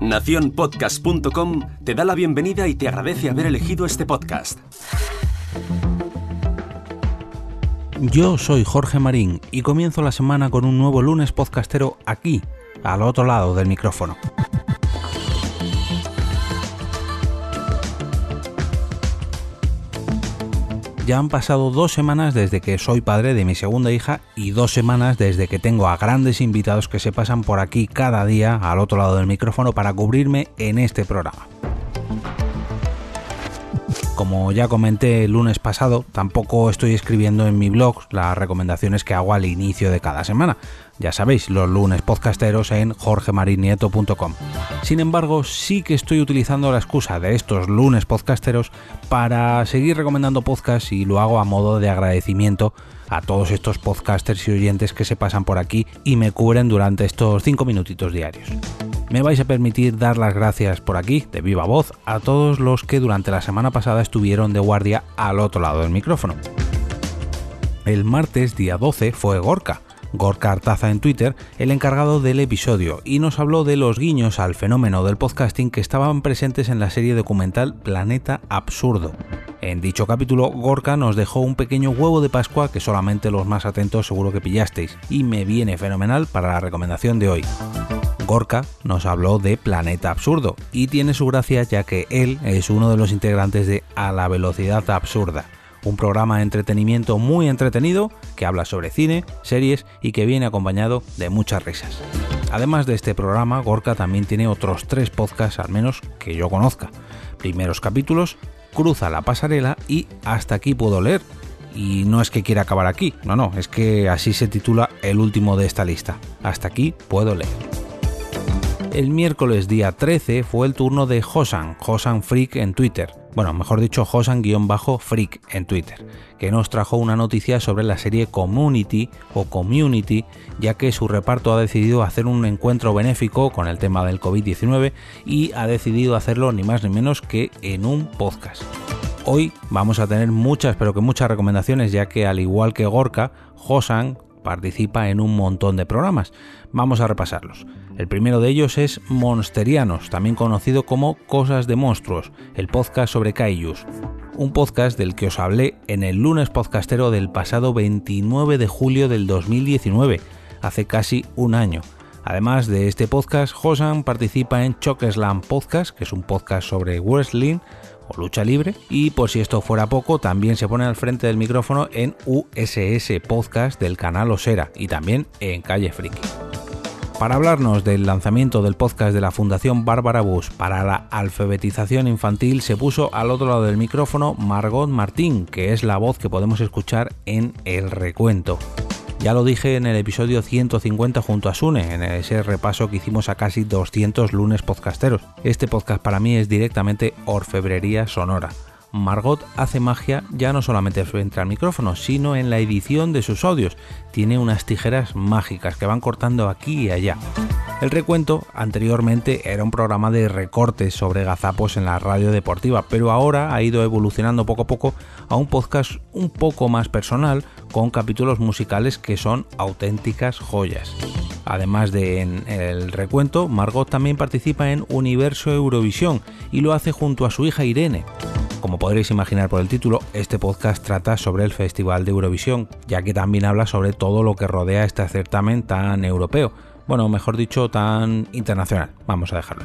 Naciónpodcast.com te da la bienvenida y te agradece haber elegido este podcast. Yo soy Jorge Marín y comienzo la semana con un nuevo lunes podcastero aquí, al otro lado del micrófono. Ya han pasado dos semanas desde que soy padre de mi segunda hija y dos semanas desde que tengo a grandes invitados que se pasan por aquí cada día al otro lado del micrófono para cubrirme en este programa. Como ya comenté el lunes pasado, tampoco estoy escribiendo en mi blog las recomendaciones que hago al inicio de cada semana. Ya sabéis, los lunes podcasteros en jorgemarinieto.com. Sin embargo, sí que estoy utilizando la excusa de estos lunes podcasteros para seguir recomendando podcasts y lo hago a modo de agradecimiento a todos estos podcasters y oyentes que se pasan por aquí y me cubren durante estos 5 minutitos diarios me vais a permitir dar las gracias por aquí, de viva voz, a todos los que durante la semana pasada estuvieron de guardia al otro lado del micrófono. El martes día 12 fue Gorka, Gorka Artaza en Twitter, el encargado del episodio, y nos habló de los guiños al fenómeno del podcasting que estaban presentes en la serie documental Planeta Absurdo. En dicho capítulo, Gorka nos dejó un pequeño huevo de Pascua que solamente los más atentos seguro que pillasteis, y me viene fenomenal para la recomendación de hoy. Gorka nos habló de Planeta Absurdo y tiene su gracia ya que él es uno de los integrantes de A la Velocidad Absurda, un programa de entretenimiento muy entretenido que habla sobre cine, series y que viene acompañado de muchas risas. Además de este programa, Gorka también tiene otros tres podcasts al menos que yo conozca. Primeros capítulos, Cruza la pasarela y Hasta aquí puedo leer. Y no es que quiera acabar aquí, no, no, es que así se titula el último de esta lista. Hasta aquí puedo leer el miércoles día 13 fue el turno de Hosan, Hosan Freak en Twitter. Bueno, mejor dicho, Hosan-Freak en Twitter, que nos trajo una noticia sobre la serie Community o Community, ya que su reparto ha decidido hacer un encuentro benéfico con el tema del COVID-19 y ha decidido hacerlo ni más ni menos que en un podcast. Hoy vamos a tener muchas, pero que muchas recomendaciones, ya que al igual que Gorka, Hosan participa en un montón de programas. Vamos a repasarlos. El primero de ellos es Monsterianos, también conocido como Cosas de Monstruos, el podcast sobre Kaijus. Un podcast del que os hablé en el lunes podcastero del pasado 29 de julio del 2019, hace casi un año. Además de este podcast, Hosan participa en Chokeslam Podcast, que es un podcast sobre wrestling, o lucha libre. Y por si esto fuera poco, también se pone al frente del micrófono en USS Podcast del canal Osera y también en Calle Friki. Para hablarnos del lanzamiento del podcast de la Fundación Bárbara Bush para la alfabetización infantil se puso al otro lado del micrófono Margot Martín, que es la voz que podemos escuchar en El Recuento. Ya lo dije en el episodio 150 junto a Sune, en ese repaso que hicimos a casi 200 lunes podcasteros. Este podcast para mí es directamente orfebrería sonora. Margot hace magia ya no solamente frente al micrófono, sino en la edición de sus audios. Tiene unas tijeras mágicas que van cortando aquí y allá. El recuento anteriormente era un programa de recortes sobre gazapos en la radio deportiva, pero ahora ha ido evolucionando poco a poco a un podcast un poco más personal con capítulos musicales que son auténticas joyas. Además de en el recuento, Margot también participa en Universo Eurovisión y lo hace junto a su hija Irene. Como podréis imaginar por el título, este podcast trata sobre el Festival de Eurovisión, ya que también habla sobre todo lo que rodea este certamen tan europeo bueno, mejor dicho, tan internacional. Vamos a dejarlo.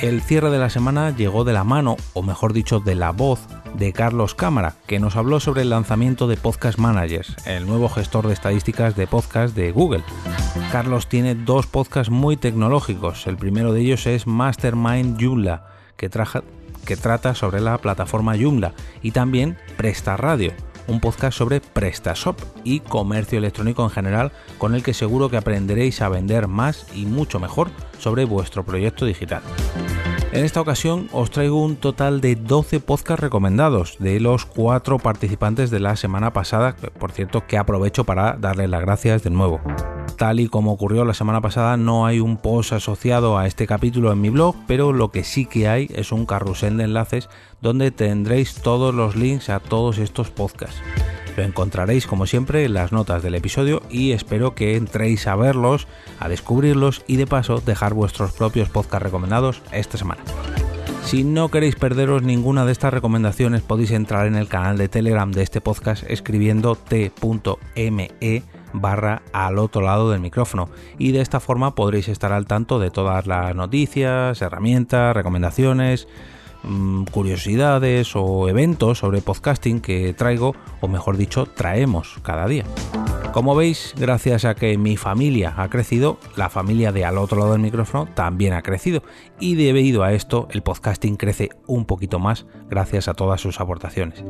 El cierre de la semana llegó de la mano, o mejor dicho, de la voz de Carlos Cámara, que nos habló sobre el lanzamiento de Podcast Managers, el nuevo gestor de estadísticas de podcast de Google. Carlos tiene dos podcasts muy tecnológicos. El primero de ellos es Mastermind Joomla, que, que trata sobre la plataforma Joomla, y también Presta Radio un podcast sobre PrestaShop y comercio electrónico en general, con el que seguro que aprenderéis a vender más y mucho mejor sobre vuestro proyecto digital. En esta ocasión os traigo un total de 12 podcasts recomendados de los cuatro participantes de la semana pasada, por cierto que aprovecho para darles las gracias de nuevo. Tal y como ocurrió la semana pasada, no hay un post asociado a este capítulo en mi blog, pero lo que sí que hay es un carrusel de enlaces donde tendréis todos los links a todos estos podcasts. Lo encontraréis como siempre en las notas del episodio y espero que entréis a verlos, a descubrirlos y de paso dejar vuestros propios podcasts recomendados esta semana. Si no queréis perderos ninguna de estas recomendaciones podéis entrar en el canal de Telegram de este podcast escribiendo t.me barra al otro lado del micrófono. Y de esta forma podréis estar al tanto de todas las noticias, herramientas, recomendaciones, Mm, curiosidades o eventos sobre podcasting que traigo, o mejor dicho, traemos cada día. Como veis, gracias a que mi familia ha crecido, la familia de al otro lado del micrófono también ha crecido y debido a esto el podcasting crece un poquito más gracias a todas sus aportaciones.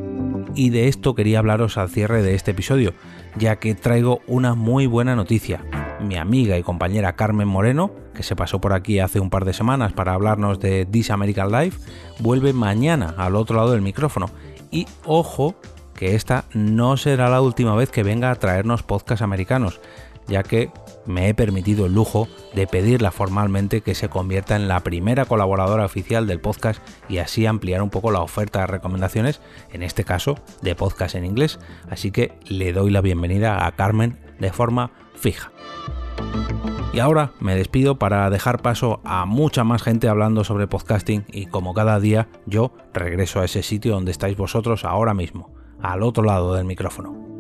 Y de esto quería hablaros al cierre de este episodio, ya que traigo una muy buena noticia mi amiga y compañera Carmen Moreno, que se pasó por aquí hace un par de semanas para hablarnos de This American Life, vuelve mañana al otro lado del micrófono. Y ojo, que esta no será la última vez que venga a traernos podcasts americanos, ya que me he permitido el lujo de pedirla formalmente que se convierta en la primera colaboradora oficial del podcast y así ampliar un poco la oferta de recomendaciones, en este caso de podcast en inglés. Así que le doy la bienvenida a Carmen de forma fija. Y ahora me despido para dejar paso a mucha más gente hablando sobre podcasting y como cada día yo regreso a ese sitio donde estáis vosotros ahora mismo, al otro lado del micrófono.